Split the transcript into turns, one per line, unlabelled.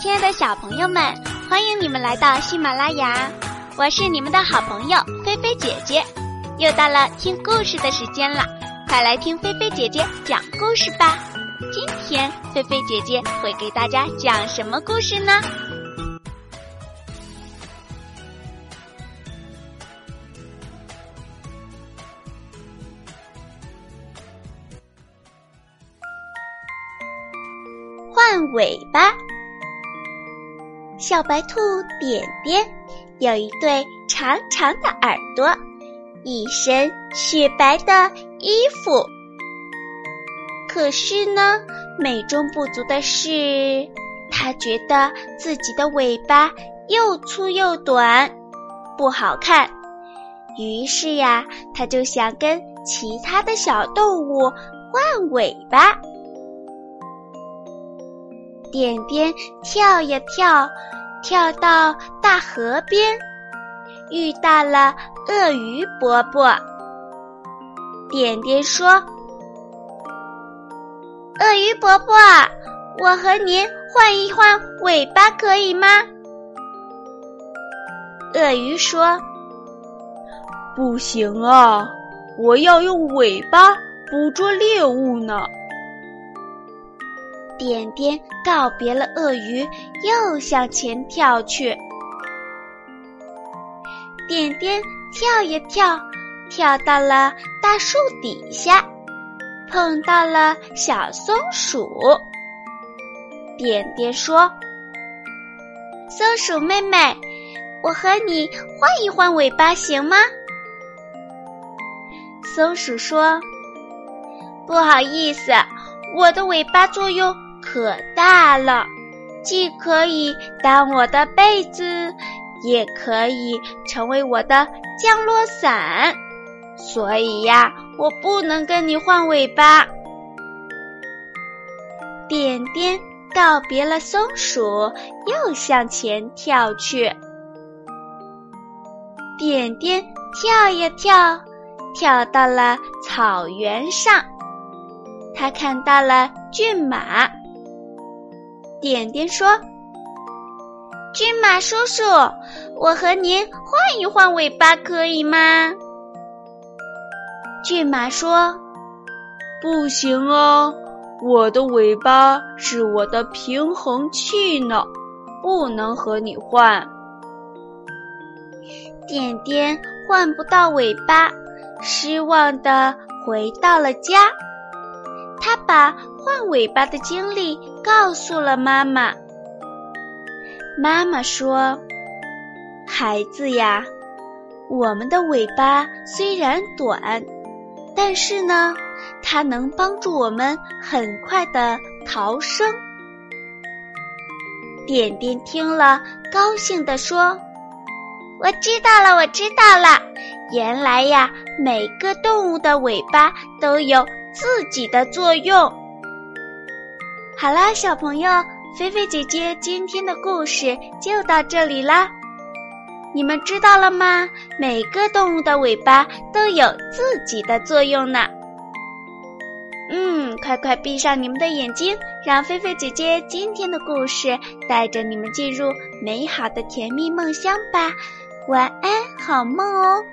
亲爱的小朋友们，欢迎你们来到喜马拉雅，我是你们的好朋友菲菲姐姐。又到了听故事的时间了，快来听菲菲姐姐讲故事吧。今天菲菲姐姐会给大家讲什么故事呢？换尾巴。小白兔点点有一对长长的耳朵，一身雪白的衣服。可是呢，美中不足的是，它觉得自己的尾巴又粗又短，不好看。于是呀，它就想跟其他的小动物换尾巴。点点跳呀跳，跳到大河边，遇到了鳄鱼伯伯。点点说：“鳄鱼伯伯，我和您换一换尾巴可以吗？”鳄鱼说：“
不行啊，我要用尾巴捕捉猎物呢。”
点点告别了鳄鱼，又向前跳去。点点跳呀跳，跳到了大树底下，碰到了小松鼠。点点说：“松鼠妹妹，我和你换一换尾巴行吗？”松鼠说：“不好意思，我的尾巴作用。”可大了，既可以当我的被子，也可以成为我的降落伞，所以呀，我不能跟你换尾巴。点点告别了松鼠，又向前跳去。点点跳呀跳，跳到了草原上，他看到了骏马。点点说：“骏马叔叔，我和您换一换尾巴可以吗？”骏马说：“
不行哦，我的尾巴是我的平衡器呢，不能和你换。”
点点换不到尾巴，失望的回到了家。他把换尾巴的经历告诉了妈妈。妈妈说：“孩子呀，我们的尾巴虽然短，但是呢，它能帮助我们很快的逃生。”点点听了，高兴地说：“我知道了，我知道了，原来呀，每个动物的尾巴都有。”自己的作用。好啦，小朋友，菲菲姐姐今天的故事就到这里啦。你们知道了吗？每个动物的尾巴都有自己的作用呢。嗯，快快闭上你们的眼睛，让菲菲姐姐今天的故事带着你们进入美好的甜蜜梦乡吧。晚安，好梦哦。